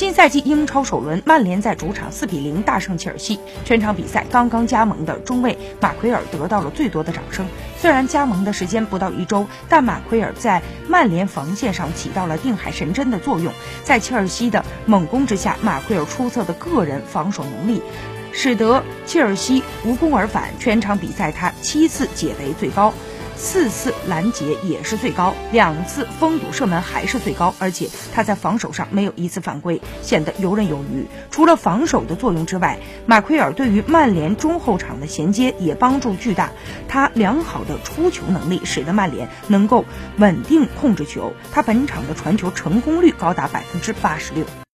新赛季英超首轮，曼联在主场四比零大胜切尔西。全场比赛，刚刚加盟的中卫马奎尔得到了最多的掌声。虽然加盟的时间不到一周，但马奎尔在曼联防线上起到了定海神针的作用。在切尔西的猛攻之下，马奎尔出色的个人防守能力，使得切尔西无功而返。全场比赛，他七次解围最高。四次拦截也是最高，两次封堵射门还是最高，而且他在防守上没有一次犯规，显得游刃有余。除了防守的作用之外，马奎尔对于曼联中后场的衔接也帮助巨大。他良好的出球能力使得曼联能够稳定控制球，他本场的传球成功率高达百分之八十六。